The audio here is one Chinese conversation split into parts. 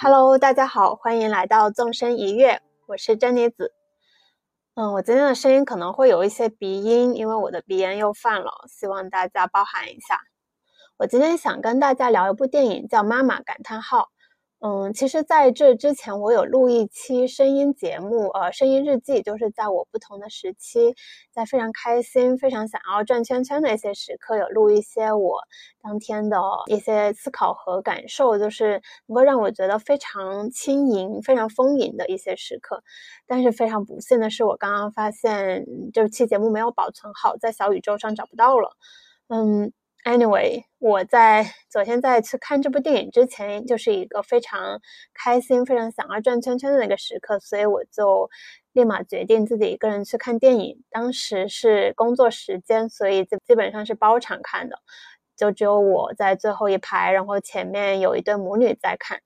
Hello，大家好，欢迎来到纵身一跃，我是珍妮子。嗯，我今天的声音可能会有一些鼻音，因为我的鼻炎又犯了，希望大家包涵一下。我今天想跟大家聊一部电影，叫《妈妈感叹号》。嗯，其实在这之前，我有录一期声音节目，呃，声音日记，就是在我不同的时期，在非常开心、非常想要转圈圈的一些时刻，有录一些我当天的一些思考和感受，就是能够让我觉得非常轻盈、非常丰盈的一些时刻。但是非常不幸的是，我刚刚发现这期节目没有保存好，在小宇宙上找不到了。嗯。Anyway，我在昨天在去看这部电影之前，就是一个非常开心、非常想要转圈圈的那个时刻，所以我就立马决定自己一个人去看电影。当时是工作时间，所以就基本上是包场看的，就只有我在最后一排，然后前面有一对母女在看。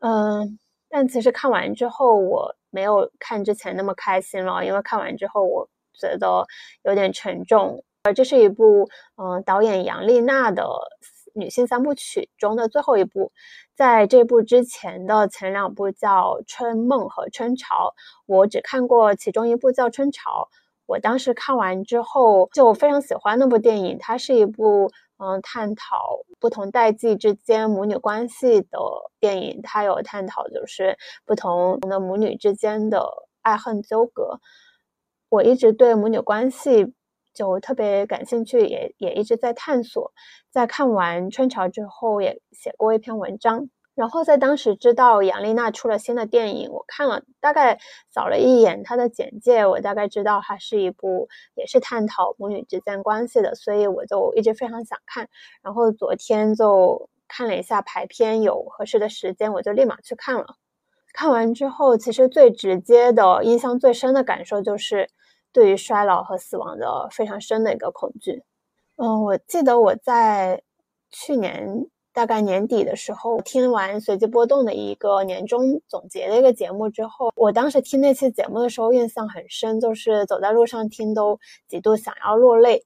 嗯，但其实看完之后，我没有看之前那么开心了，因为看完之后我觉得有点沉重。呃，这是一部嗯，导演杨丽娜的女性三部曲中的最后一部。在这部之前的前两部叫《春梦》和《春潮》，我只看过其中一部叫《春潮》。我当时看完之后就非常喜欢那部电影。它是一部嗯，探讨不同代际之间母女关系的电影。它有探讨就是不同的母女之间的爱恨纠葛。我一直对母女关系。就特别感兴趣，也也一直在探索。在看完《春潮》之后，也写过一篇文章。然后在当时知道杨丽娜出了新的电影，我看了大概扫了一眼她的简介，我大概知道它是一部也是探讨母女之间关系的，所以我就一直非常想看。然后昨天就看了一下排片，有合适的时间，我就立马去看了。看完之后，其实最直接的、印象最深的感受就是。对于衰老和死亡的非常深的一个恐惧。嗯，我记得我在去年大概年底的时候听完随机波动的一个年终总结的一个节目之后，我当时听那期节目的时候印象很深，就是走在路上听都几度想要落泪，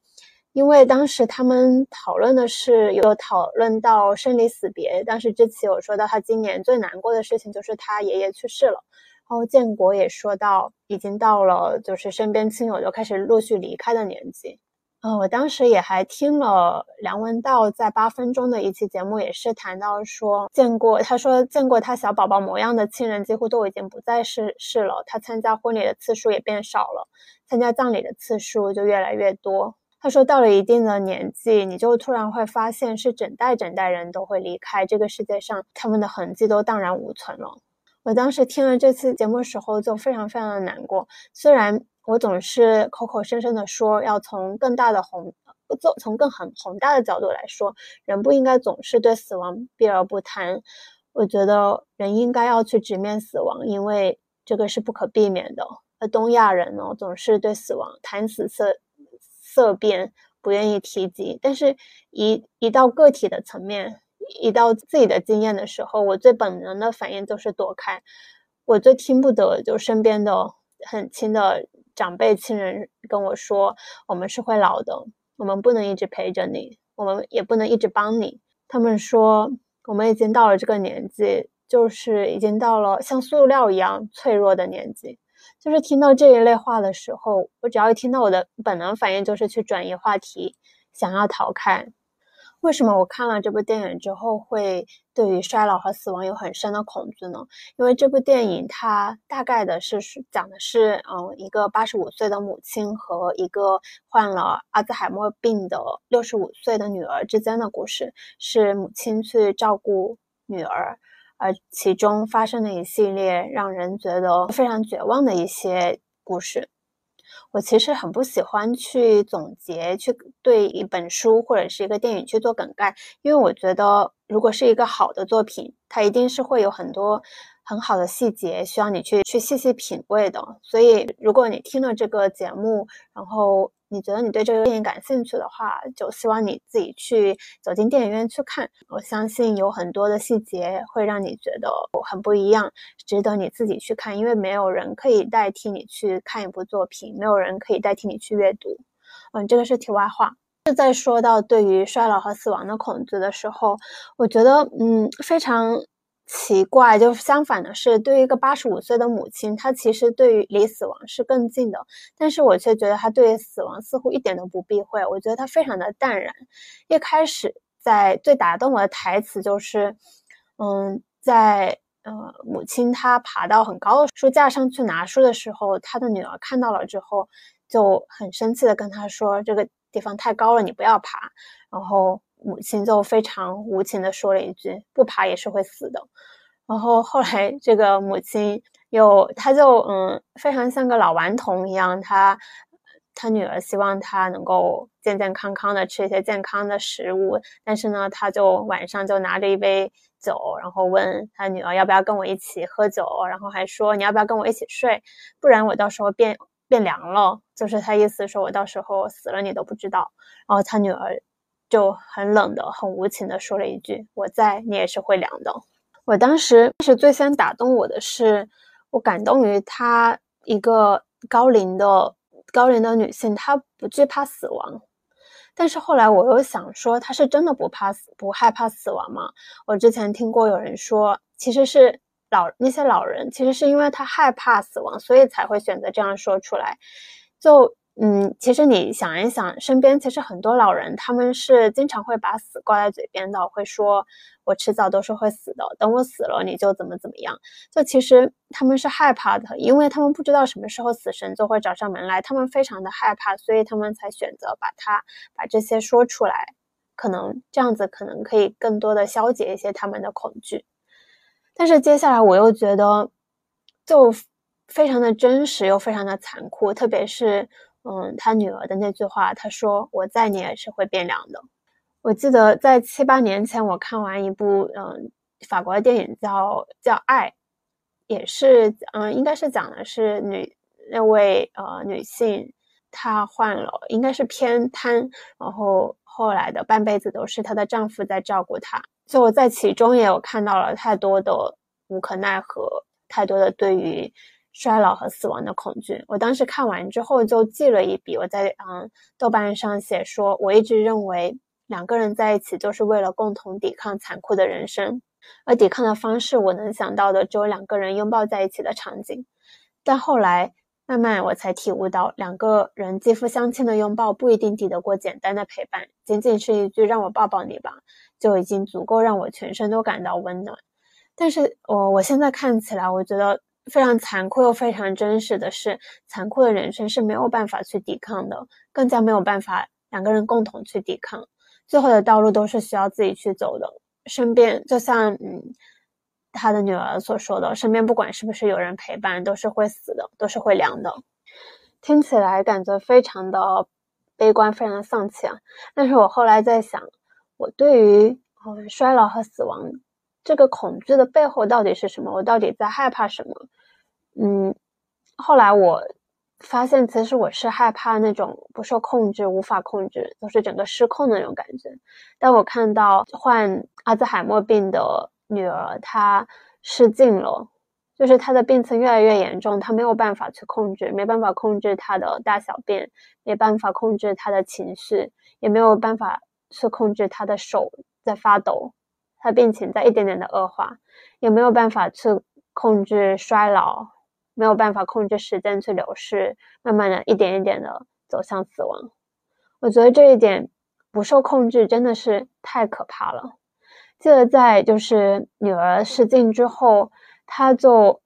因为当时他们讨论的是有讨论到生离死别。当时知奇有说到他今年最难过的事情就是他爷爷去世了。然后建国也说到，已经到了就是身边亲友就开始陆续离开的年纪。嗯，我当时也还听了梁文道在八分钟的一期节目，也是谈到说见过，他说见过他小宝宝模样的亲人几乎都已经不在世世了。他参加婚礼的次数也变少了，参加葬礼的次数就越来越多。他说到了一定的年纪，你就突然会发现是整代整代人都会离开这个世界上，他们的痕迹都荡然无存了。我当时听了这期节目的时候，就非常非常的难过。虽然我总是口口声声的说要从更大的宏，从从更很宏大的角度来说，人不应该总是对死亡避而不谈。我觉得人应该要去直面死亡，因为这个是不可避免的。而东亚人呢，总是对死亡谈死色色变，不愿意提及。但是，一一到个体的层面。一到自己的经验的时候，我最本能的反应就是躲开。我最听不得就身边的很亲的长辈亲人跟我说：“我们是会老的，我们不能一直陪着你，我们也不能一直帮你。”他们说我们已经到了这个年纪，就是已经到了像塑料一样脆弱的年纪。就是听到这一类话的时候，我只要一听到，我的本能反应就是去转移话题，想要逃开。为什么我看了这部电影之后会对于衰老和死亡有很深的恐惧呢？因为这部电影它大概的是讲的是，嗯，一个八十五岁的母亲和一个患了阿兹海默病的六十五岁的女儿之间的故事，是母亲去照顾女儿，而其中发生的一系列让人觉得非常绝望的一些故事。我其实很不喜欢去总结，去对一本书或者是一个电影去做梗概，因为我觉得如果是一个好的作品，它一定是会有很多很好的细节需要你去去细细品味的。所以，如果你听了这个节目，然后。你觉得你对这个电影感兴趣的话，就希望你自己去走进电影院去看。我相信有很多的细节会让你觉得很不一样，值得你自己去看。因为没有人可以代替你去看一部作品，没有人可以代替你去阅读。嗯，这个是题外话。是在说到对于衰老和死亡的恐惧的时候，我觉得嗯非常奇怪，就是相反的是，对于一个八十五岁的母亲，她其实对于离死亡是更近的，但是我却觉得她对于死亡似乎一点都不避讳，我觉得她非常的淡然。一开始在最打动我的台词就是，嗯，在呃母亲她爬到很高的书架上去拿书的时候，她的女儿看到了之后就很生气的跟她说这个。地方太高了，你不要爬。然后母亲就非常无情的说了一句：“不爬也是会死的。”然后后来这个母亲又，她就嗯，非常像个老顽童一样，她她女儿希望她能够健健康康的吃一些健康的食物，但是呢，她就晚上就拿着一杯酒，然后问她女儿要不要跟我一起喝酒，然后还说你要不要跟我一起睡，不然我到时候变。变凉了，就是他意思说，我到时候死了你都不知道。然后他女儿就很冷的、很无情的说了一句：“我在，你也是会凉的。”我当时是最先打动我的是，我感动于她一个高龄的高龄的女性，她不惧怕死亡。但是后来我又想说，她是真的不怕死、不害怕死亡吗？我之前听过有人说，其实是。老那些老人其实是因为他害怕死亡，所以才会选择这样说出来。就嗯，其实你想一想，身边其实很多老人，他们是经常会把死挂在嘴边的，会说我迟早都是会死的，等我死了你就怎么怎么样。就其实他们是害怕的，因为他们不知道什么时候死神就会找上门来，他们非常的害怕，所以他们才选择把它把这些说出来，可能这样子可能可以更多的消解一些他们的恐惧。但是接下来我又觉得，就非常的真实又非常的残酷，特别是，嗯，他女儿的那句话，他说：“我在，你也是会变凉的。”我记得在七八年前，我看完一部嗯法国的电影，叫叫《爱》，也是嗯，应该是讲的是女那位呃女性，她患了应该是偏瘫，然后后来的半辈子都是她的丈夫在照顾她。就我在其中也有看到了太多的无可奈何，太多的对于衰老和死亡的恐惧。我当时看完之后就记了一笔，我在嗯豆瓣上写说，我一直认为两个人在一起就是为了共同抵抗残酷的人生，而抵抗的方式我能想到的只有两个人拥抱在一起的场景。但后来慢慢我才体悟到，两个人肌肤相亲的拥抱不一定抵得过简单的陪伴，仅仅是一句让我抱抱你吧。就已经足够让我全身都感到温暖，但是我我现在看起来，我觉得非常残酷又非常真实的是，残酷的人生是没有办法去抵抗的，更加没有办法两个人共同去抵抗，最后的道路都是需要自己去走的。身边就像嗯他的女儿所说的，身边不管是不是有人陪伴，都是会死的，都是会凉的。听起来感觉非常的悲观，非常的丧气啊！但是我后来在想。我对于嗯衰老和死亡这个恐惧的背后到底是什么？我到底在害怕什么？嗯，后来我发现，其实我是害怕那种不受控制、无法控制，就是整个失控的那种感觉。但我看到患阿兹海默病的女儿，她失禁了，就是她的病情越来越严重，她没有办法去控制，没办法控制她的大小便，没办法控制她的情绪，也没有办法。去控制他的手在发抖，他病情在一点点的恶化，也没有办法去控制衰老，没有办法控制时间去流逝，慢慢的一点一点的走向死亡。我觉得这一点不受控制真的是太可怕了。记得在就是女儿失禁之后，他就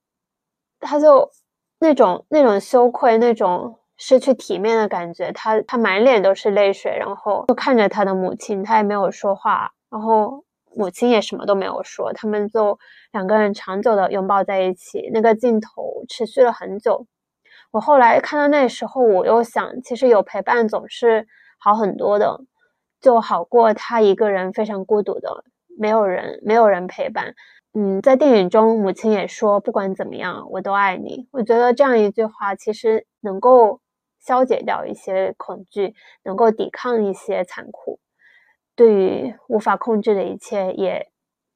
他就那种那种羞愧那种。失去体面的感觉，他他满脸都是泪水，然后就看着他的母亲，他也没有说话，然后母亲也什么都没有说，他们就两个人长久的拥抱在一起，那个镜头持续了很久。我后来看到那时候，我又想，其实有陪伴总是好很多的，就好过他一个人非常孤独的，没有人没有人陪伴。嗯，在电影中，母亲也说，不管怎么样，我都爱你。我觉得这样一句话，其实能够。消解掉一些恐惧，能够抵抗一些残酷，对于无法控制的一切，也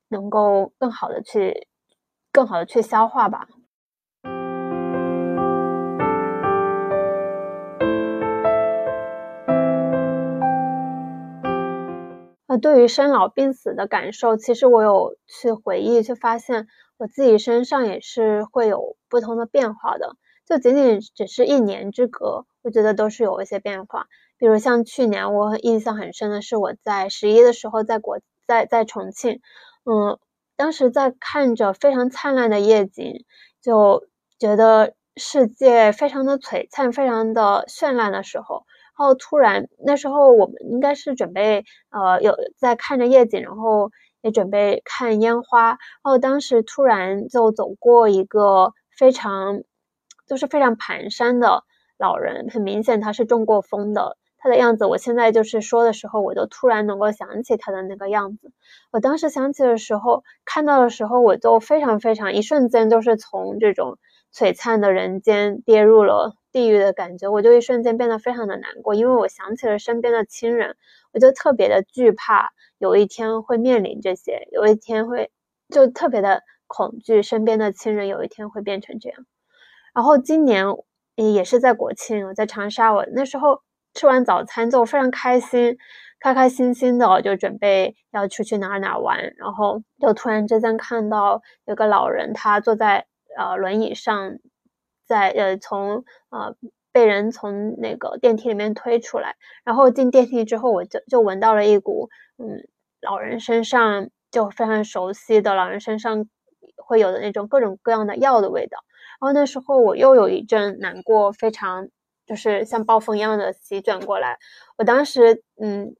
能够更好的去，更好的去消化吧。那对于生老病死的感受，其实我有去回忆，去发现我自己身上也是会有不同的变化的。就仅仅只是一年之隔，我觉得都是有一些变化。比如像去年，我印象很深的是我在十一的时候在国在在重庆，嗯，当时在看着非常灿烂的夜景，就觉得世界非常的璀璨，非常的绚烂的时候。然后突然，那时候我们应该是准备，呃，有在看着夜景，然后也准备看烟花。然后当时突然就走过一个非常，就是非常蹒跚的老人，很明显他是中过风的。的样子，我现在就是说的时候，我就突然能够想起他的那个样子。我当时想起的时候，看到的时候，我就非常非常一瞬间，就是从这种璀璨的人间跌入了。地狱的感觉，我就一瞬间变得非常的难过，因为我想起了身边的亲人，我就特别的惧怕有一天会面临这些，有一天会就特别的恐惧身边的亲人有一天会变成这样。然后今年也是在国庆，我在长沙，我那时候吃完早餐就非常开心，开开心心的就准备要出去哪哪玩，然后就突然之间看到有个老人，他坐在呃轮椅上。在呃，从呃被人从那个电梯里面推出来，然后进电梯之后，我就就闻到了一股嗯老人身上就非常熟悉的老人身上会有的那种各种各样的药的味道。然后那时候我又有一阵难过，非常就是像暴风一样的席卷过来。我当时嗯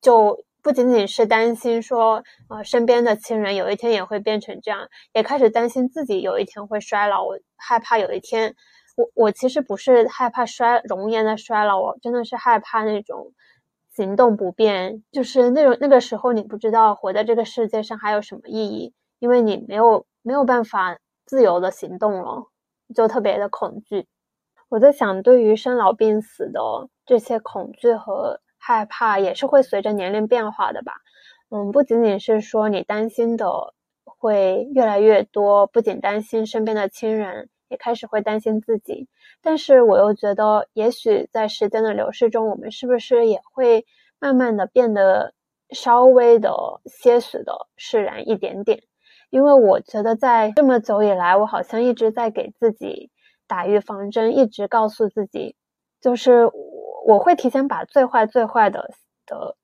就。不仅仅是担心说，呃，身边的亲人有一天也会变成这样，也开始担心自己有一天会衰老。我害怕有一天，我我其实不是害怕衰容颜的衰老，我真的是害怕那种行动不便，就是那种那个时候你不知道活在这个世界上还有什么意义，因为你没有没有办法自由的行动了，就特别的恐惧。我在想，对于生老病死的这些恐惧和。害怕也是会随着年龄变化的吧，嗯，不仅仅是说你担心的会越来越多，不仅担心身边的亲人，也开始会担心自己。但是我又觉得，也许在时间的流逝中，我们是不是也会慢慢的变得稍微的些许的释然一点点？因为我觉得在这么久以来，我好像一直在给自己打预防针，一直告诉自己，就是。我我会提前把最坏最坏的的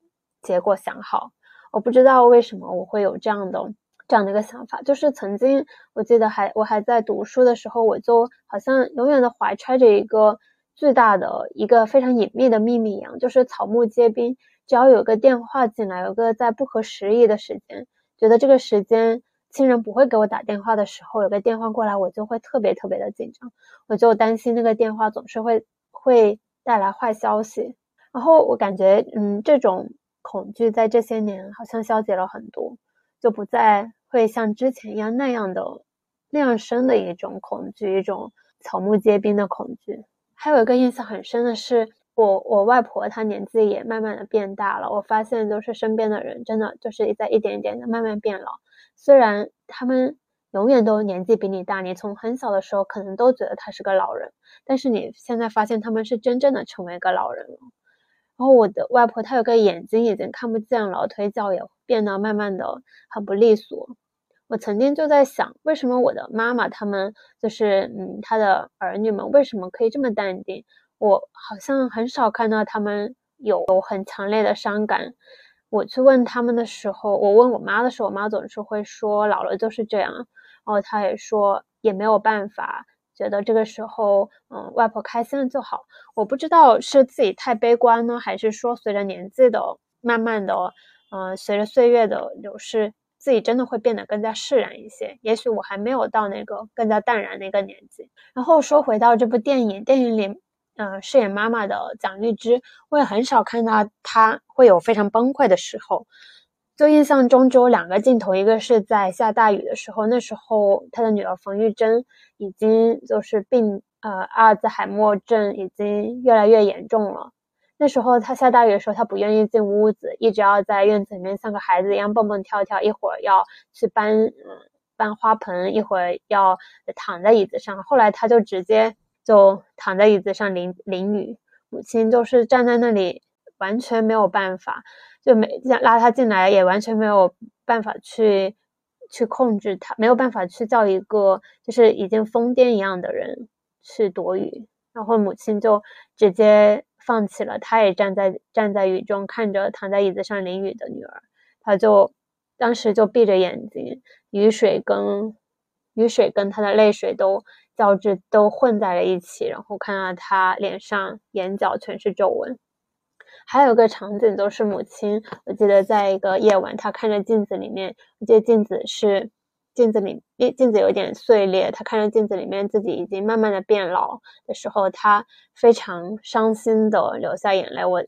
结果想好。我不知道为什么我会有这样的这样的一个想法，就是曾经我记得还我还在读书的时候，我就好像永远的怀揣着一个巨大的一个非常隐秘的秘密一样，就是草木皆兵，只要有个电话进来，有个在不合时宜的时间，觉得这个时间亲人不会给我打电话的时候，有个电话过来，我就会特别特别的紧张，我就担心那个电话总是会会。带来坏消息，然后我感觉，嗯，这种恐惧在这些年好像消解了很多，就不再会像之前一样那样的那样深的一种恐惧，一种草木皆兵的恐惧。还有一个印象很深的是，我我外婆她年纪也慢慢的变大了，我发现就是身边的人真的就是在一点一点的慢慢变老，虽然他们。永远都年纪比你大，你从很小的时候可能都觉得他是个老人，但是你现在发现他们是真正的成为一个老人了。然后我的外婆她有个眼睛已经看不见了，腿脚也变得慢慢的很不利索。我曾经就在想，为什么我的妈妈他们就是嗯她的儿女们为什么可以这么淡定？我好像很少看到他们有很强烈的伤感。我去问他们的时候，我问我妈的时候，我妈总是会说老了就是这样。然后她也说也没有办法，觉得这个时候，嗯，外婆开心了就好。我不知道是自己太悲观呢，还是说随着年纪的慢慢的，嗯，随着岁月的流逝，自己真的会变得更加释然一些。也许我还没有到那个更加淡然的一个年纪。然后说回到这部电影，电影里，嗯，饰演妈妈的蒋玉芝，我也很少看到她会有非常崩溃的时候。就印象中只有两个镜头，一个是在下大雨的时候，那时候她的女儿冯玉珍已经就是病，呃，阿尔兹海默症已经越来越严重了。那时候她下大雨的时候，她不愿意进屋子，一直要在院子里面像个孩子一样蹦蹦跳跳，一会儿要去搬，嗯，搬花盆，一会儿要躺在椅子上。后来她就直接就躺在椅子上淋淋雨，母亲就是站在那里。完全没有办法，就没拉他进来也完全没有办法去去控制他，没有办法去叫一个就是已经疯癫一样的人去躲雨，然后母亲就直接放弃了，她也站在站在雨中看着躺在椅子上淋雨的女儿，她就当时就闭着眼睛，雨水跟雨水跟她的泪水都。交织都混在了一起，然后看到他脸上眼角全是皱纹。还有个场景，都是母亲。我记得在一个夜晚，她看着镜子里面，我记得镜子是镜子里镜子有点碎裂。她看着镜子里面自己已经慢慢的变老的时候，她非常伤心的流下眼泪。我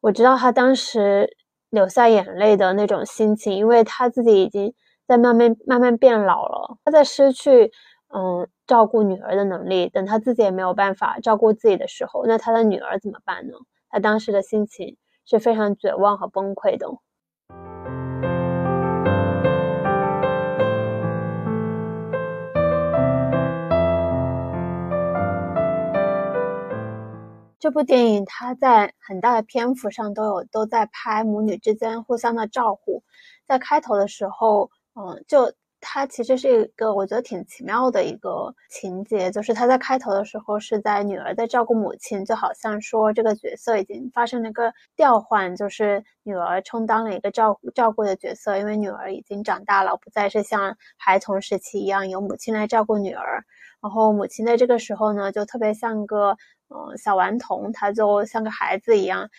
我知道她当时流下眼泪的那种心情，因为她自己已经在慢慢慢慢变老了，她在失去。嗯，照顾女儿的能力，等他自己也没有办法照顾自己的时候，那他的女儿怎么办呢？他当时的心情是非常绝望和崩溃的。这部电影，它在很大的篇幅上都有都在拍母女之间互相的照顾。在开头的时候，嗯，就。它其实是一个我觉得挺奇妙的一个情节，就是他在开头的时候是在女儿在照顾母亲，就好像说这个角色已经发生了一个调换，就是女儿充当了一个照照顾的角色，因为女儿已经长大了，不再是像孩童时期一样由母亲来照顾女儿。然后母亲在这个时候呢，就特别像个嗯小顽童，她就像个孩子一样，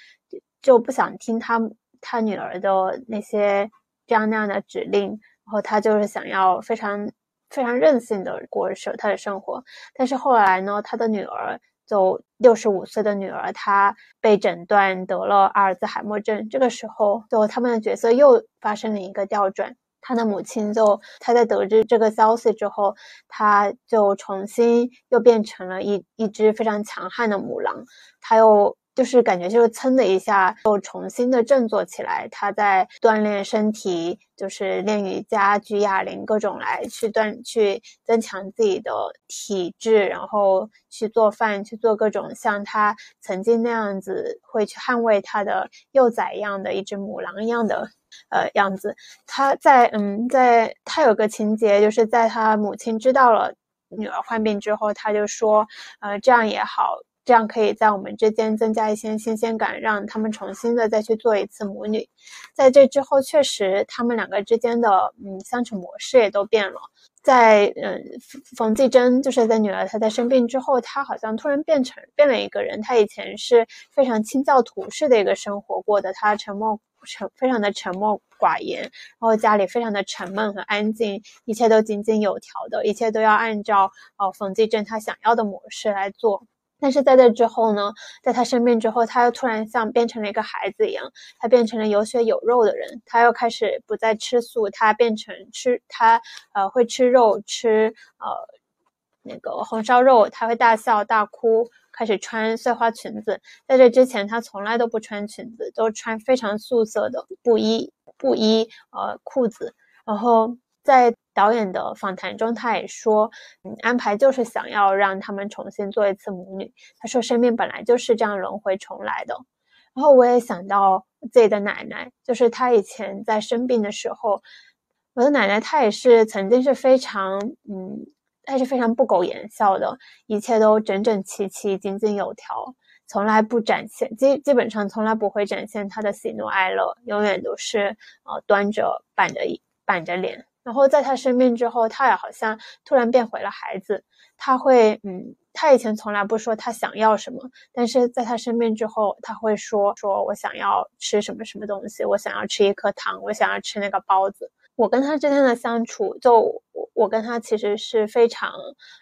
就不想听他他女儿的那些这样那样的指令。然后他就是想要非常非常任性的过生他的生活，但是后来呢，他的女儿就六十五岁的女儿，她被诊断得了阿尔兹海默症。这个时候，就他们的角色又发生了一个调转。他的母亲就他在得知这个消息之后，他就重新又变成了一一只非常强悍的母狼，他又。就是感觉就是噌的一下又重新的振作起来，他在锻炼身体，就是练瑜伽、举哑铃，各种来去锻去增强自己的体质，然后去做饭，去做各种像他曾经那样子会去捍卫他的幼崽一样的一只母狼一样的呃样子。他在嗯，在他有个情节，就是在他母亲知道了女儿患病之后，他就说，呃，这样也好。这样可以在我们之间增加一些新鲜感，让他们重新的再去做一次母女。在这之后，确实他们两个之间的嗯相处模式也都变了。在嗯冯继珍就是在女儿她在生病之后，她好像突然变成变了一个人。她以前是非常清教徒式的一个生活过的，她沉默沉非常的沉默寡言，然后家里非常的沉闷和安静，一切都井井有条的，一切都要按照呃冯继珍他想要的模式来做。但是在这之后呢，在他生病之后，他又突然像变成了一个孩子一样，他变成了有血有肉的人，他又开始不再吃素，他变成吃他呃会吃肉，吃呃那个红烧肉，他会大笑大哭，开始穿碎花裙子。在这之前，他从来都不穿裙子，都穿非常素色的布衣布衣呃裤子，然后。在导演的访谈中，他也说，嗯，安排就是想要让他们重新做一次母女。他说，生命本来就是这样轮回重来的。然后我也想到自己的奶奶，就是她以前在生病的时候，我的奶奶她也是曾经是非常，嗯，她是非常不苟言笑的，一切都整整齐齐、井井有条，从来不展现，基基本上从来不会展现她的喜怒哀乐，永远都是呃端着板着板着脸。然后在他生病之后，他也好像突然变回了孩子。他会，嗯，他以前从来不说他想要什么，但是在他生病之后，他会说，说我想要吃什么什么东西，我想要吃一颗糖，我想要吃那个包子。我跟他之间的相处，就我我跟他其实是非常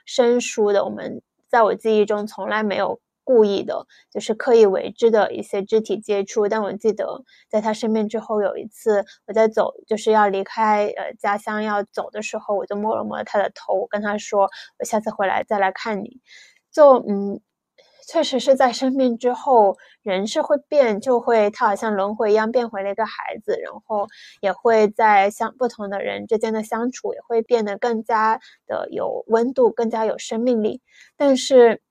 生疏的。我们在我记忆中从来没有。故意的，就是刻意为之的一些肢体接触。但我记得，在他生病之后，有一次我在走，就是要离开呃家乡要走的时候，我就摸了摸他的头，我跟他说：“我下次回来再来看你。”就嗯，确实是在生病之后，人是会变，就会他好像轮回一样变回了一个孩子，然后也会在相不同的人之间的相处也会变得更加的有温度，更加有生命力。但是。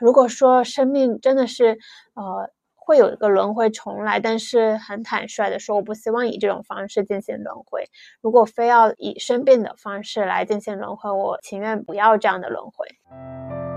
如果说生命真的是，呃，会。有一个轮回重来，但是很坦率的说，我不希望以这种方式进行轮回。如果非要以生病的方式来进行轮回，我情愿不要这样的轮回。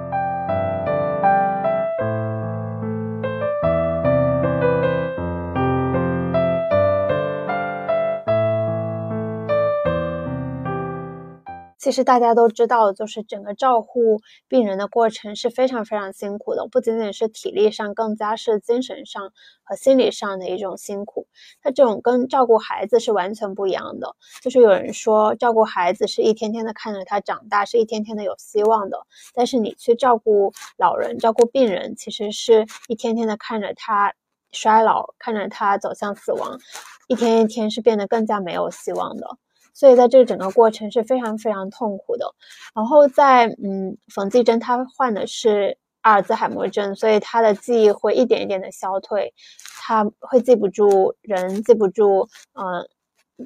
其实大家都知道，就是整个照护病人的过程是非常非常辛苦的，不仅仅是体力上，更加是精神上和心理上的一种辛苦。它这种跟照顾孩子是完全不一样的。就是有人说，照顾孩子是一天天的看着他长大，是一天天的有希望的。但是你去照顾老人、照顾病人，其实是一天天的看着他衰老，看着他走向死亡，一天一天是变得更加没有希望的。所以在这个整个过程是非常非常痛苦的。然后在嗯，冯继珍她患的是阿尔兹海默症，所以她的记忆会一点一点的消退，她会记不住人，记不住，嗯，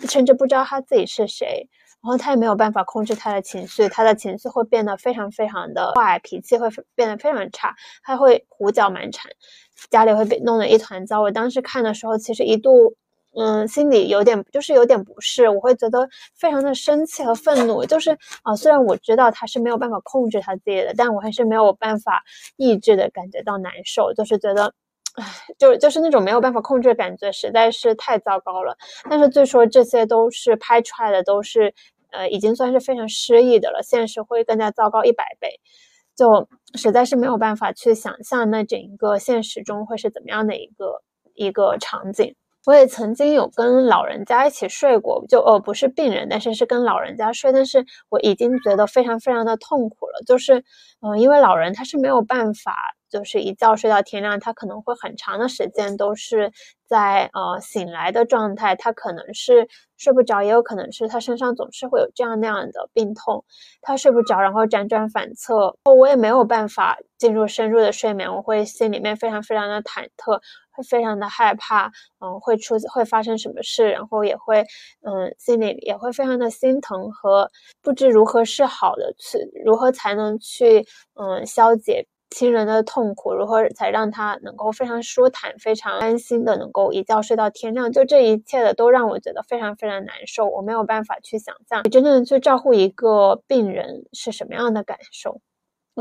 甚至不知道她自己是谁。然后他也没有办法控制他的情绪，他的情绪会变得非常非常的坏，脾气会变得非常差，他会胡搅蛮缠，家里会被弄得一团糟。我当时看的时候，其实一度。嗯，心里有点就是有点不适，我会觉得非常的生气和愤怒。就是啊，虽然我知道他是没有办法控制他自己的，但我还是没有办法抑制的感觉到难受，就是觉得，唉，就就是那种没有办法控制的感觉，实在是太糟糕了。但是据说这些都是拍出来的，都是呃，已经算是非常失意的了。现实会更加糟糕一百倍，就实在是没有办法去想象那整一个现实中会是怎么样的一个一个场景。我也曾经有跟老人家一起睡过，就呃不是病人，但是是跟老人家睡，但是我已经觉得非常非常的痛苦了，就是嗯，因为老人他是没有办法。就是一觉睡到天亮，他可能会很长的时间都是在呃醒来的状态，他可能是睡不着，也有可能是他身上总是会有这样那样的病痛，他睡不着，然后辗转反侧，我也没有办法进入深入的睡眠，我会心里面非常非常的忐忑，非常的害怕，嗯，会出会发生什么事，然后也会嗯心里也会非常的心疼和不知如何是好的去如何才能去嗯消解。亲人的痛苦，如何才让他能够非常舒坦、非常安心的能够一觉睡到天亮？就这一切的都让我觉得非常非常难受，我没有办法去想象，真正去照顾一个病人是什么样的感受。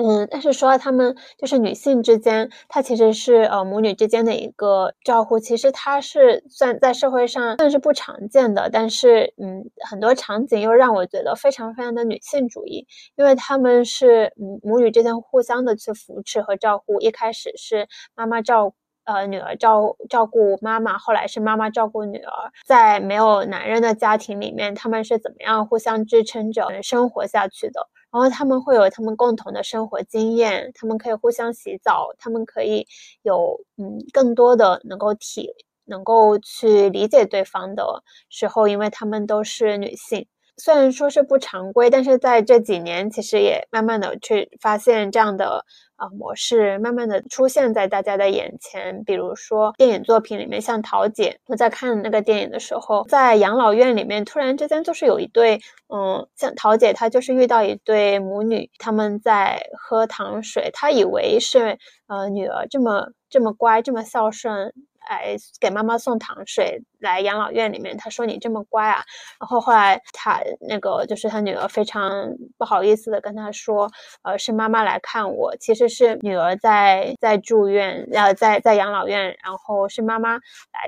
嗯，但是说到他们就是女性之间，她其实是呃母女之间的一个照顾，其实它是算在社会上算是不常见的，但是嗯很多场景又让我觉得非常非常的女性主义，因为他们是母母女之间互相的去扶持和照顾，一开始是妈妈照呃女儿照照顾妈妈，后来是妈妈照顾女儿，在没有男人的家庭里面，他们是怎么样互相支撑着生活下去的？然后他们会有他们共同的生活经验，他们可以互相洗澡，他们可以有嗯更多的能够体能够去理解对方的时候，因为他们都是女性。虽然说是不常规，但是在这几年，其实也慢慢的去发现这样的啊模式，慢慢的出现在大家的眼前。比如说电影作品里面，像桃姐，我在看那个电影的时候，在养老院里面，突然之间就是有一对，嗯，像桃姐她就是遇到一对母女，他们在喝糖水，她以为是呃女儿这么这么乖，这么孝顺。来给妈妈送糖水，来养老院里面，他说你这么乖啊，然后后来他那个就是他女儿非常不好意思的跟他说，呃，是妈妈来看我，其实是女儿在在住院，呃，在在养老院，然后是妈妈来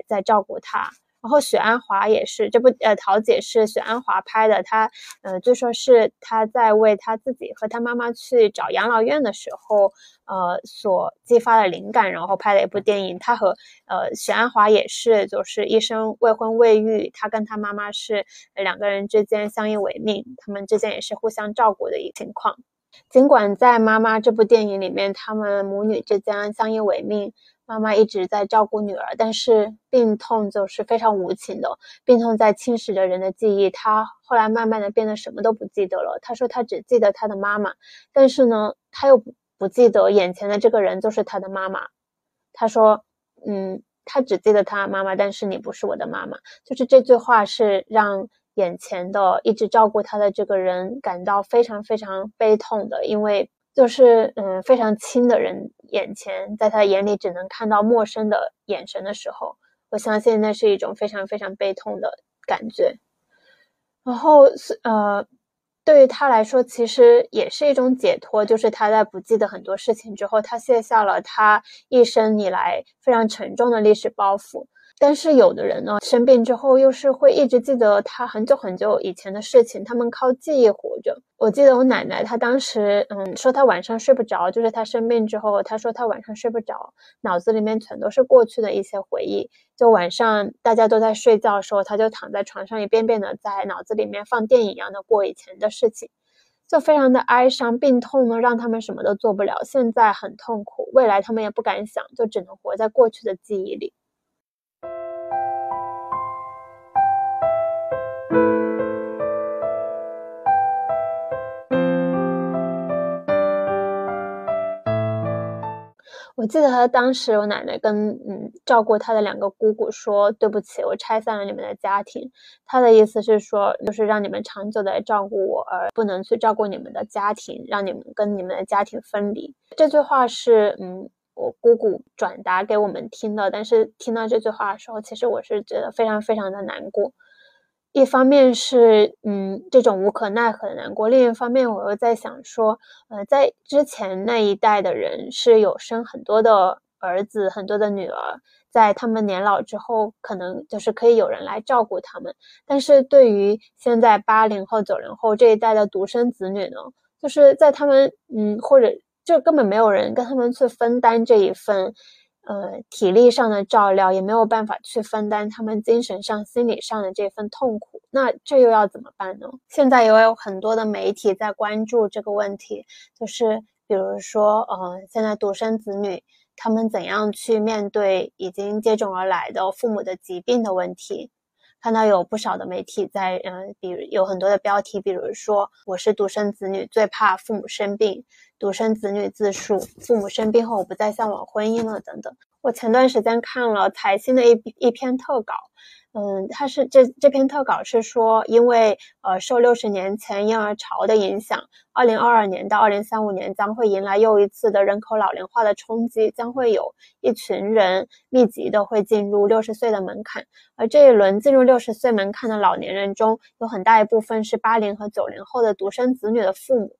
在照顾她。然后许鞍华也是这部呃桃姐是许鞍华拍的，她呃就说是她在为她自己和她妈妈去找养老院的时候，呃所激发的灵感，然后拍了一部电影。她和呃许鞍华也是就是一生未婚未育，她跟她妈妈是两个人之间相依为命，他们之间也是互相照顾的一个情况。尽管在妈妈这部电影里面，他们母女之间相依为命。妈妈一直在照顾女儿，但是病痛就是非常无情的，病痛在侵蚀着人的记忆。他后来慢慢的变得什么都不记得了。他说他只记得他的妈妈，但是呢，他又不记得眼前的这个人就是他的妈妈。他说，嗯，他只记得他妈妈，但是你不是我的妈妈。就是这句话是让眼前的一直照顾他的这个人感到非常非常悲痛的，因为就是嗯非常亲的人眼前，在他眼里只能看到陌生的眼神的时候，我相信那是一种非常非常悲痛的感觉。然后是呃。对于他来说，其实也是一种解脱。就是他在不记得很多事情之后，他卸下了他一生以来非常沉重的历史包袱。但是有的人呢，生病之后又是会一直记得他很久很久以前的事情，他们靠记忆活着。我记得我奶奶，她当时嗯说她晚上睡不着，就是她生病之后，她说她晚上睡不着，脑子里面全都是过去的一些回忆。就晚上大家都在睡觉的时候，她就躺在床上一遍遍的在脑子里面放电影一样的过以前的事情，就非常的哀伤。病痛呢让他们什么都做不了，现在很痛苦，未来他们也不敢想，就只能活在过去的记忆里。我记得他当时，我奶奶跟嗯照顾他的两个姑姑说：“对不起，我拆散了你们的家庭。”他的意思是说，就是让你们长久的照顾我，而不能去照顾你们的家庭，让你们跟你们的家庭分离。这句话是嗯我姑姑转达给我们听的，但是听到这句话的时候，其实我是觉得非常非常的难过。一方面是嗯这种无可奈何的难过，另一方面我又在想说，呃，在之前那一代的人是有生很多的儿子，很多的女儿，在他们年老之后，可能就是可以有人来照顾他们。但是对于现在八零后、九零后这一代的独生子女呢，就是在他们嗯或者就根本没有人跟他们去分担这一份。呃，体力上的照料也没有办法去分担他们精神上、心理上的这份痛苦，那这又要怎么办呢？现在也有很多的媒体在关注这个问题，就是比如说，呃，现在独生子女他们怎样去面对已经接踵而来的父母的疾病的问题？看到有不少的媒体在，嗯，比如有很多的标题，比如说“我是独生子女，最怕父母生病”。独生子女自述：父母生病后，我不再向往婚姻了。等等。我前段时间看了财新的一一篇特稿，嗯，他是这这篇特稿是说，因为呃受六十年前婴儿潮的影响，二零二二年到二零三五年将会迎来又一次的人口老龄化的冲击，将会有一群人密集的会进入六十岁的门槛，而这一轮进入六十岁门槛的老年人中，有很大一部分是八零和九零后的独生子女的父母。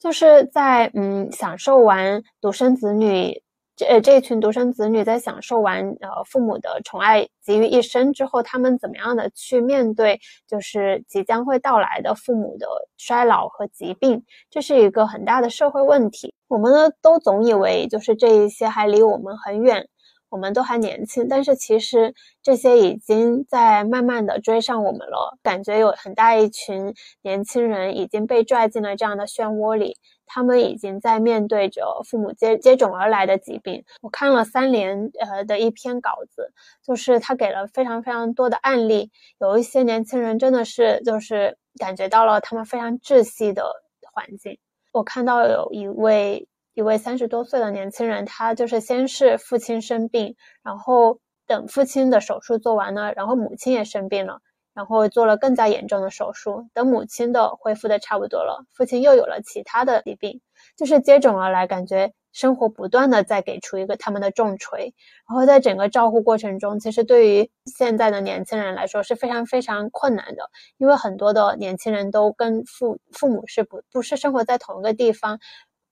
就是在嗯享受完独生子女这这群独生子女在享受完呃父母的宠爱集于一身之后，他们怎么样的去面对就是即将会到来的父母的衰老和疾病，这是一个很大的社会问题。我们呢都总以为就是这一些还离我们很远。我们都还年轻，但是其实这些已经在慢慢的追上我们了。感觉有很大一群年轻人已经被拽进了这样的漩涡里，他们已经在面对着父母接接踵而来的疾病。我看了三联呃的一篇稿子，就是他给了非常非常多的案例，有一些年轻人真的是就是感觉到了他们非常窒息的环境。我看到有一位。一位三十多岁的年轻人，他就是先是父亲生病，然后等父亲的手术做完了，然后母亲也生病了，然后做了更加严重的手术。等母亲的恢复的差不多了，父亲又有了其他的疾病，就是接踵而来，感觉生活不断的在给出一个他们的重锤。然后在整个照护过程中，其实对于现在的年轻人来说是非常非常困难的，因为很多的年轻人都跟父父母是不不是生活在同一个地方。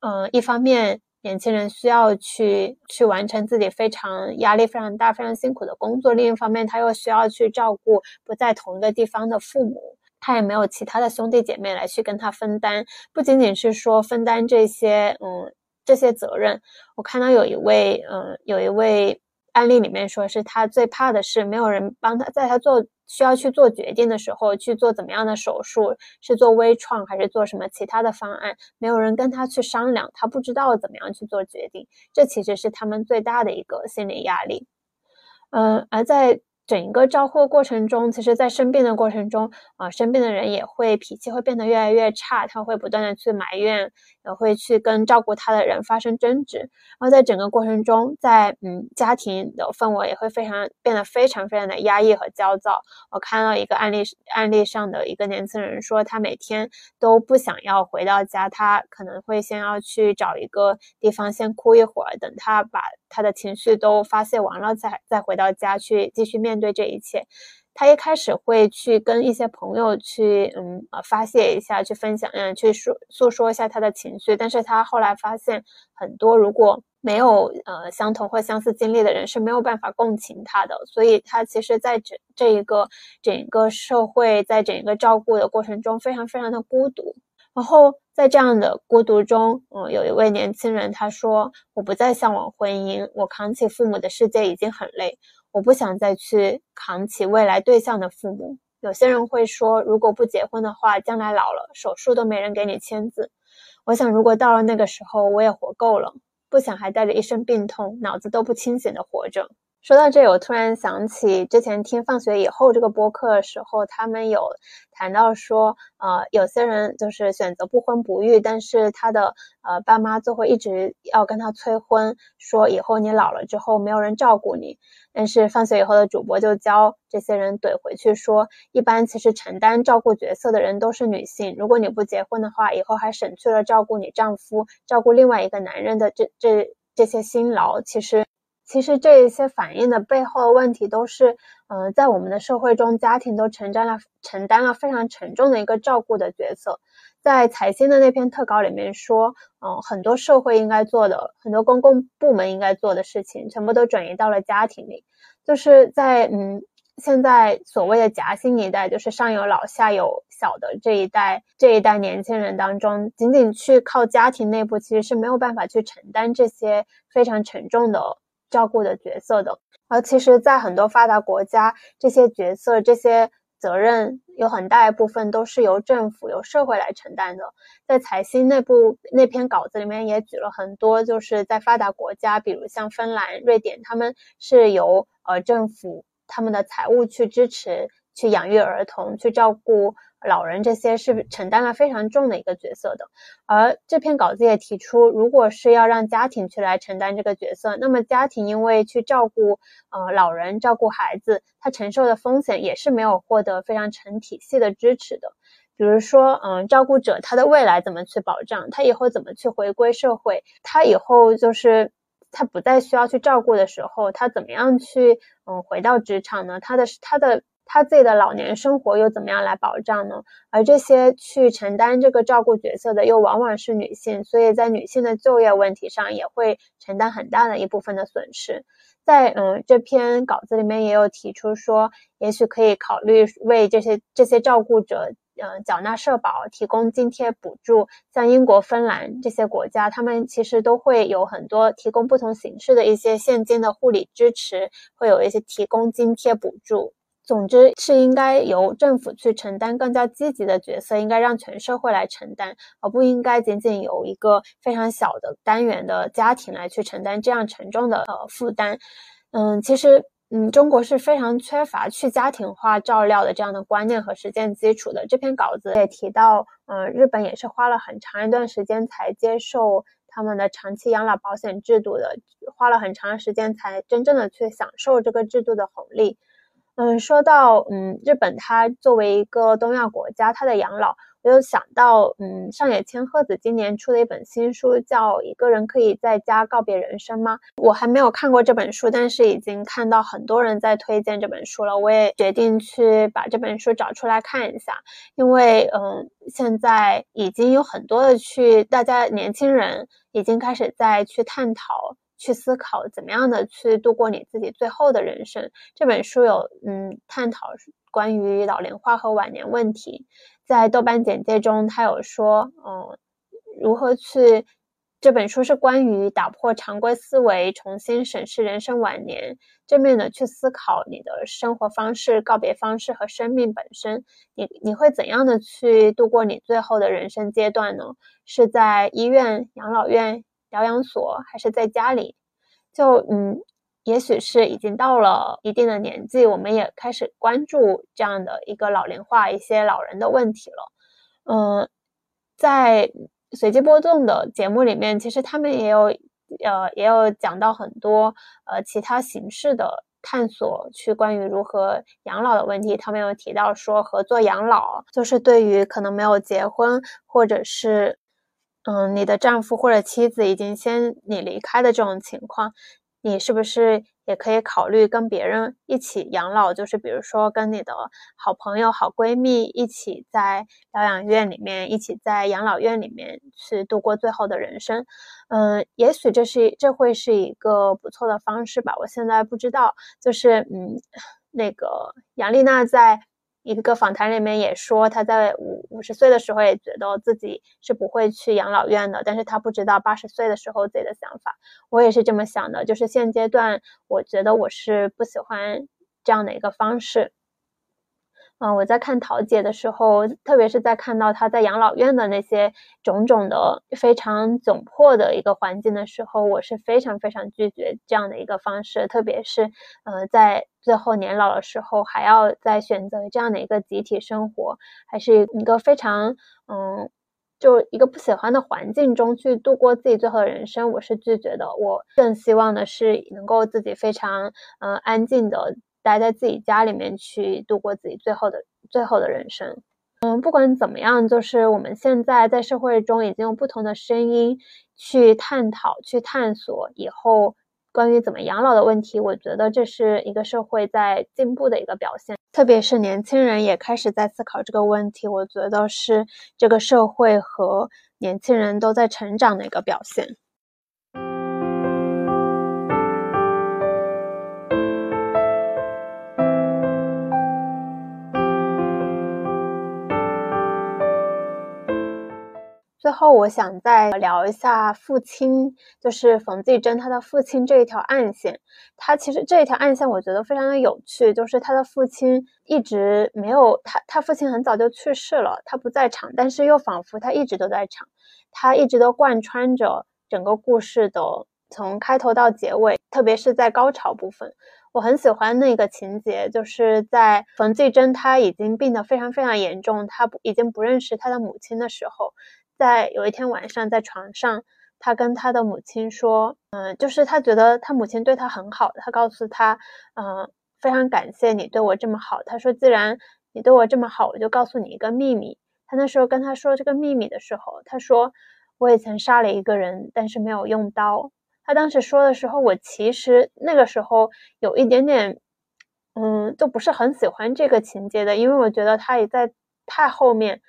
嗯，一方面年轻人需要去去完成自己非常压力非常大、非常辛苦的工作，另一方面他又需要去照顾不在同一个地方的父母，他也没有其他的兄弟姐妹来去跟他分担。不仅仅是说分担这些，嗯，这些责任。我看到有一位，嗯，有一位案例里面说是他最怕的是没有人帮他，在他做。需要去做决定的时候，去做怎么样的手术，是做微创还是做什么其他的方案？没有人跟他去商量，他不知道怎么样去做决定，这其实是他们最大的一个心理压力。嗯，而在整个照护过程中，其实，在生病的过程中，啊，生病的人也会脾气会变得越来越差，他会不断的去埋怨，也会去跟照顾他的人发生争执。然后在整个过程中，在嗯家庭的氛围也会非常变得非常非常的压抑和焦躁。我看到一个案例案例上的一个年轻人说，他每天都不想要回到家，他可能会先要去找一个地方先哭一会儿，等他把他的情绪都发泄完了，再再回到家去继续面。对这一切，他一开始会去跟一些朋友去，嗯，呃，发泄一下，去分享，嗯，去诉诉说一下他的情绪。但是他后来发现，很多如果没有呃相同或相似经历的人是没有办法共情他的。所以，他其实在整这一个整个社会，在整个照顾的过程中，非常非常的孤独。然后在这样的孤独中，嗯，有一位年轻人他说：“我不再向往婚姻，我扛起父母的世界已经很累。”我不想再去扛起未来对象的父母。有些人会说，如果不结婚的话，将来老了手术都没人给你签字。我想，如果到了那个时候，我也活够了，不想还带着一身病痛、脑子都不清醒的活着。说到这，我突然想起之前听《放学以后》这个播客的时候，他们有谈到说，呃，有些人就是选择不婚不育，但是他的呃爸妈就会一直要跟他催婚，说以后你老了之后没有人照顾你。但是放学以后的主播就教这些人怼回去说，一般其实承担照顾角色的人都是女性，如果你不结婚的话，以后还省去了照顾你丈夫、照顾另外一个男人的这这这些辛劳。其实。其实这一些反映的背后的问题都是，嗯，在我们的社会中，家庭都承担了承担了非常沉重的一个照顾的角色。在财新的那篇特稿里面说，嗯，很多社会应该做的，很多公共部门应该做的事情，全部都转移到了家庭里。就是在嗯，现在所谓的夹心一代，就是上有老下有小的这一代这一代年轻人当中，仅仅去靠家庭内部，其实是没有办法去承担这些非常沉重的。照顾的角色的，而其实，在很多发达国家，这些角色、这些责任有很大一部分都是由政府、由社会来承担的。在财新那部那篇稿子里面也举了很多，就是在发达国家，比如像芬兰、瑞典，他们是由呃政府他们的财务去支持。去养育儿童，去照顾老人，这些是承担了非常重的一个角色的。而这篇稿子也提出，如果是要让家庭去来承担这个角色，那么家庭因为去照顾呃老人、照顾孩子，他承受的风险也是没有获得非常成体系的支持的。比如说，嗯，照顾者他的未来怎么去保障？他以后怎么去回归社会？他以后就是他不再需要去照顾的时候，他怎么样去嗯回到职场呢？他的他的。他自己的老年生活又怎么样来保障呢？而这些去承担这个照顾角色的又往往是女性，所以在女性的就业问题上也会承担很大的一部分的损失。在嗯这篇稿子里面也有提出说，也许可以考虑为这些这些照顾者嗯缴纳社保、提供津贴补助。像英国、芬兰这些国家，他们其实都会有很多提供不同形式的一些现金的护理支持，会有一些提供津贴补助。总之是应该由政府去承担更加积极的角色，应该让全社会来承担，而不应该仅仅由一个非常小的单元的家庭来去承担这样沉重的呃负担。嗯，其实嗯，中国是非常缺乏去家庭化照料的这样的观念和实践基础的。这篇稿子也提到，嗯，日本也是花了很长一段时间才接受他们的长期养老保险制度的，花了很长时间才真正的去享受这个制度的红利。嗯，说到嗯，日本它作为一个东亚国家，它的养老，我又想到嗯，上野千鹤子今年出的一本新书，叫《一个人可以在家告别人生吗》。我还没有看过这本书，但是已经看到很多人在推荐这本书了。我也决定去把这本书找出来看一下，因为嗯，现在已经有很多的去，大家年轻人已经开始在去探讨。去思考怎么样的去度过你自己最后的人生。这本书有嗯探讨关于老龄化和晚年问题。在豆瓣简介中，他有说，嗯，如何去这本书是关于打破常规思维，重新审视人生晚年，正面的去思考你的生活方式、告别方式和生命本身。你你会怎样的去度过你最后的人生阶段呢？是在医院、养老院？疗养所还是在家里，就嗯，也许是已经到了一定的年纪，我们也开始关注这样的一个老龄化、一些老人的问题了。嗯，在随机波动的节目里面，其实他们也有呃也有讲到很多呃其他形式的探索，去关于如何养老的问题。他们有提到说，合作养老就是对于可能没有结婚或者是。嗯，你的丈夫或者妻子已经先你离开的这种情况，你是不是也可以考虑跟别人一起养老？就是比如说跟你的好朋友、好闺蜜一起在疗养院里面，一起在养老院里面去度过最后的人生。嗯，也许这是这会是一个不错的方式吧。我现在不知道，就是嗯，那个杨丽娜在。一个访谈里面也说，他在五五十岁的时候也觉得自己是不会去养老院的，但是他不知道八十岁的时候自己的想法。我也是这么想的，就是现阶段我觉得我是不喜欢这样的一个方式。嗯，我在看桃姐的时候，特别是在看到她在养老院的那些种种的非常窘迫的一个环境的时候，我是非常非常拒绝这样的一个方式。特别是，呃，在最后年老的时候，还要再选择这样的一个集体生活，还是一个非常，嗯，就一个不喜欢的环境中去度过自己最后的人生，我是拒绝的。我更希望的是能够自己非常，嗯，安静的。待在自己家里面去度过自己最后的最后的人生，嗯，不管怎么样，就是我们现在在社会中已经有不同的声音去探讨、去探索以后关于怎么养老的问题。我觉得这是一个社会在进步的一个表现，特别是年轻人也开始在思考这个问题。我觉得是这个社会和年轻人都在成长的一个表现。最后，我想再聊一下父亲，就是冯继珍他的父亲这一条暗线。他其实这一条暗线，我觉得非常的有趣，就是他的父亲一直没有他，他父亲很早就去世了，他不在场，但是又仿佛他一直都在场，他一直都贯穿着整个故事的从开头到结尾，特别是在高潮部分，我很喜欢那个情节，就是在冯继珍他已经病得非常非常严重，他不已经不认识他的母亲的时候。在有一天晚上，在床上，他跟他的母亲说：“嗯，就是他觉得他母亲对他很好。他告诉他，嗯，非常感谢你对我这么好。他说，既然你对我这么好，我就告诉你一个秘密。他那时候跟他说这个秘密的时候，他说我以前杀了一个人，但是没有用刀。他当时说的时候，我其实那个时候有一点点，嗯，就不是很喜欢这个情节的，因为我觉得他也在太后面。”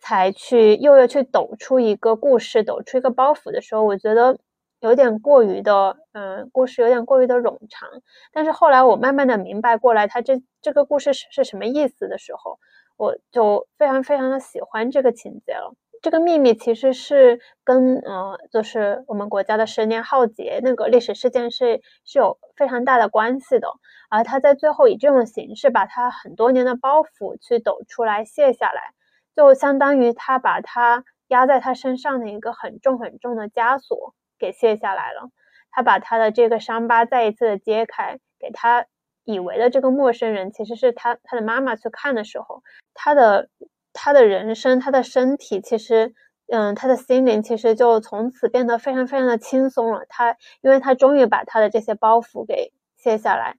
才去又要去抖出一个故事，抖出一个包袱的时候，我觉得有点过于的，嗯，故事有点过于的冗长。但是后来我慢慢的明白过来，他这这个故事是是什么意思的时候，我就非常非常的喜欢这个情节了。这个秘密其实是跟呃，就是我们国家的十年浩劫那个历史事件是是有非常大的关系的。而他在最后以这种形式把他很多年的包袱去抖出来卸下来。就相当于他把他压在他身上的一个很重很重的枷锁给卸下来了，他把他的这个伤疤再一次的揭开，给他以为的这个陌生人，其实是他他的妈妈去看的时候，他的他的人生，他的身体，其实，嗯，他的心灵其实就从此变得非常非常的轻松了。他因为他终于把他的这些包袱给卸下来，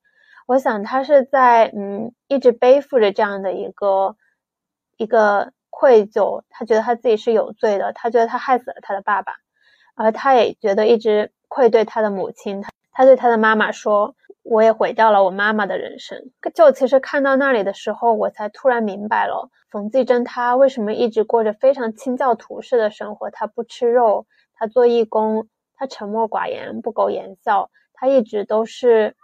我想他是在嗯一直背负着这样的一个一个。愧疚，他觉得他自己是有罪的，他觉得他害死了他的爸爸，而他也觉得一直愧对他的母亲。他他对他的妈妈说：“我也毁掉了我妈妈的人生。”就其实看到那里的时候，我才突然明白了冯继珍他为什么一直过着非常清教徒式的生活。他不吃肉，他做义工，他沉默寡言，不苟言笑，他一直都是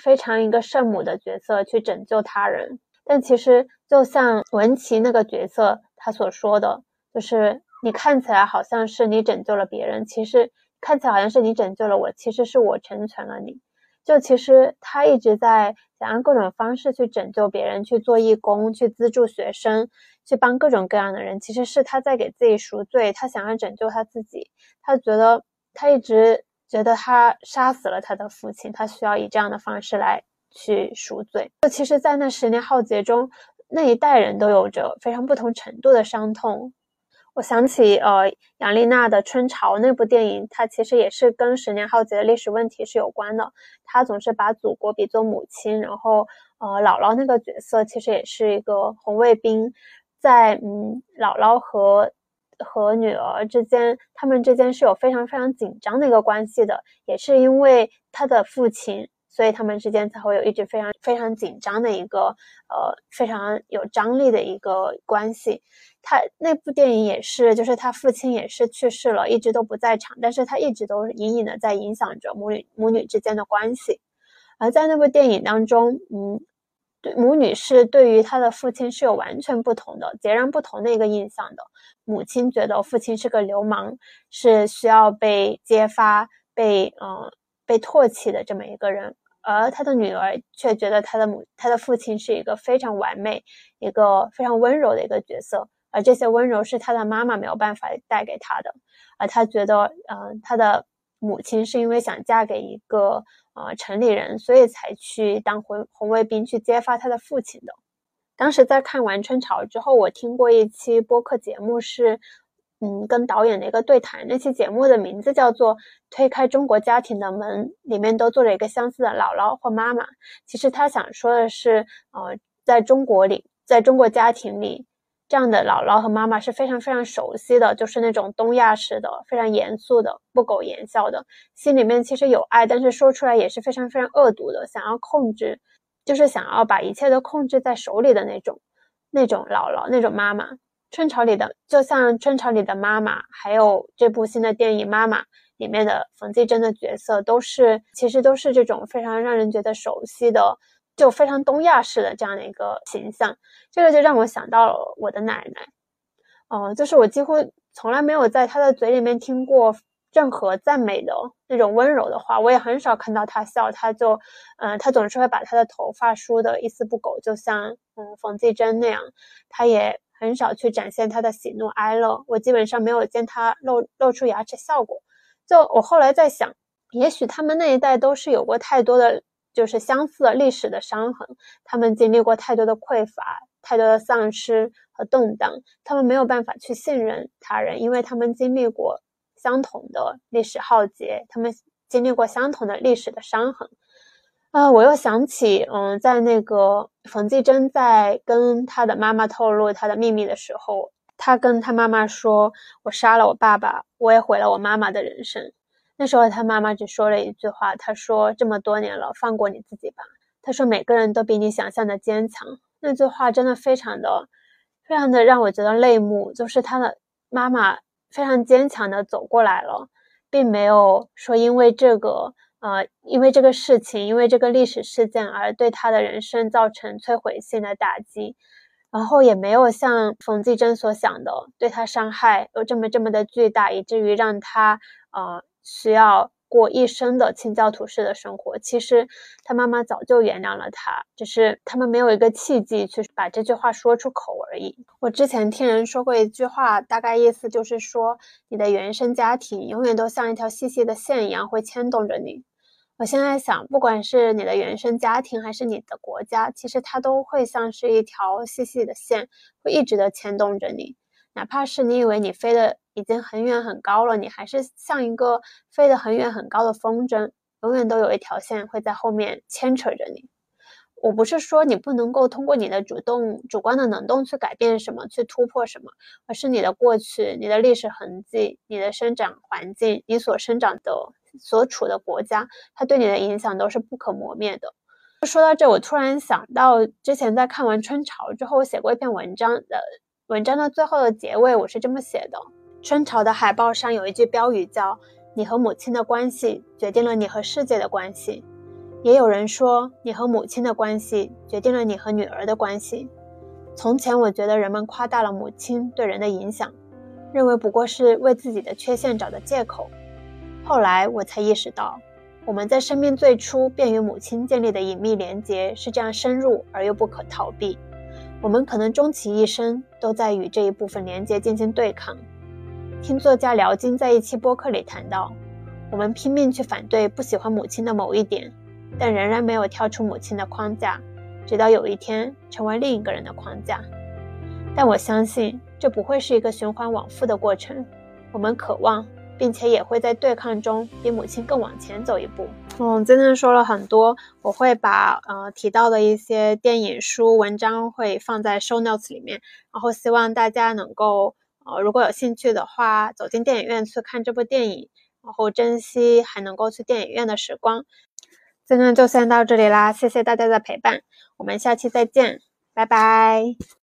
非常一个圣母的角色去拯救他人。但其实就像文琪那个角色。他所说的，就是你看起来好像是你拯救了别人，其实看起来好像是你拯救了我，其实是我成全了你。就其实他一直在想用各种方式去拯救别人，去做义工，去资助学生，去帮各种各样的人，其实是他在给自己赎罪。他想要拯救他自己，他觉得他一直觉得他杀死了他的父亲，他需要以这样的方式来去赎罪。其实，在那十年浩劫中，那一代人都有着非常不同程度的伤痛。我想起，呃，杨丽娜的《春潮》那部电影，它其实也是跟十年浩劫的历史问题是有关的。他总是把祖国比作母亲，然后，呃，姥姥那个角色其实也是一个红卫兵，在嗯，姥姥和和女儿之间，他们之间是有非常非常紧张的一个关系的，也是因为他的父亲。所以他们之间才会有一直非常非常紧张的一个，呃，非常有张力的一个关系。他那部电影也是，就是他父亲也是去世了，一直都不在场，但是他一直都隐隐的在影响着母女母女之间的关系。而在那部电影当中，嗯，对母女是对于他的父亲是有完全不同的、截然不同的一个印象的。母亲觉得父亲是个流氓，是需要被揭发、被嗯被唾弃的这么一个人。而他的女儿却觉得他的母、他的父亲是一个非常完美、一个非常温柔的一个角色，而这些温柔是他的妈妈没有办法带给他的。而他觉得，嗯，他的母亲是因为想嫁给一个呃城里人，所以才去当红红卫兵去揭发他的父亲的。当时在看完《春潮》之后，我听过一期播客节目是。嗯，跟导演的一个对谈，那期节目的名字叫做《推开中国家庭的门》，里面都坐着一个相似的姥姥或妈妈。其实他想说的是，呃，在中国里，在中国家庭里，这样的姥姥和妈妈是非常非常熟悉的，就是那种东亚式的、非常严肃的、不苟言笑的，心里面其实有爱，但是说出来也是非常非常恶毒的，想要控制，就是想要把一切都控制在手里的那种，那种姥姥，那种妈妈。春潮里的，就像春潮里的妈妈，还有这部新的电影《妈妈》里面的冯继珍的角色，都是其实都是这种非常让人觉得熟悉的，就非常东亚式的这样的一个形象。这个就让我想到了我的奶奶，哦，就是我几乎从来没有在她的嘴里面听过任何赞美的那种温柔的话，我也很少看到她笑，她就，嗯，她总是会把她的头发梳得一丝不苟，就像嗯冯继珍那样，她也。很少去展现他的喜怒哀乐，我基本上没有见他露露出牙齿笑过。就我后来在想，也许他们那一代都是有过太多的，就是相似的历史的伤痕，他们经历过太多的匮乏、太多的丧失和动荡，他们没有办法去信任他人，因为他们经历过相同的历史浩劫，他们经历过相同的历史的伤痕。啊，我又想起，嗯，在那个冯继珍在跟他的妈妈透露他的秘密的时候，他跟他妈妈说：“我杀了我爸爸，我也毁了我妈妈的人生。”那时候他妈妈只说了一句话，他说：“这么多年了，放过你自己吧。”他说：“每个人都比你想象的坚强。”那句话真的非常的、非常的让我觉得泪目，就是他的妈妈非常坚强的走过来了，并没有说因为这个。呃，因为这个事情，因为这个历史事件而对他的人生造成摧毁性的打击，然后也没有像冯继珍所想的对他伤害有这么这么的巨大，以至于让他呃需要。过一生的清教徒式的生活，其实他妈妈早就原谅了他，只是他们没有一个契机去把这句话说出口而已。我之前听人说过一句话，大概意思就是说，你的原生家庭永远都像一条细细的线一样会牵动着你。我现在想，不管是你的原生家庭还是你的国家，其实它都会像是一条细细的线，会一直的牵动着你，哪怕是你以为你飞的。已经很远很高了，你还是像一个飞得很远很高的风筝，永远都有一条线会在后面牵扯着你。我不是说你不能够通过你的主动、主观的能动去改变什么、去突破什么，而是你的过去、你的历史痕迹、你的生长环境、你所生长的、所处的国家，它对你的影响都是不可磨灭的。说到这，我突然想到，之前在看完《春潮》之后，我写过一篇文章的，文章的最后的结尾，我是这么写的。春潮的海报上有一句标语，叫“你和母亲的关系决定了你和世界的关系”。也有人说，你和母亲的关系决定了你和女儿的关系。从前，我觉得人们夸大了母亲对人的影响，认为不过是为自己的缺陷找的借口。后来，我才意识到，我们在生命最初便与母亲建立的隐秘连结是这样深入而又不可逃避。我们可能终其一生都在与这一部分连结进行对抗。听作家辽金在一期播客里谈到，我们拼命去反对不喜欢母亲的某一点，但仍然没有跳出母亲的框架，直到有一天成为另一个人的框架。但我相信这不会是一个循环往复的过程。我们渴望，并且也会在对抗中比母亲更往前走一步。嗯，今天说了很多，我会把呃提到的一些电影、书、文章会放在 show notes 里面，然后希望大家能够呃如果有兴趣的话，走进电影院去看这部电影，然后珍惜还能够去电影院的时光。今天就先到这里啦，谢谢大家的陪伴，我们下期再见，拜拜。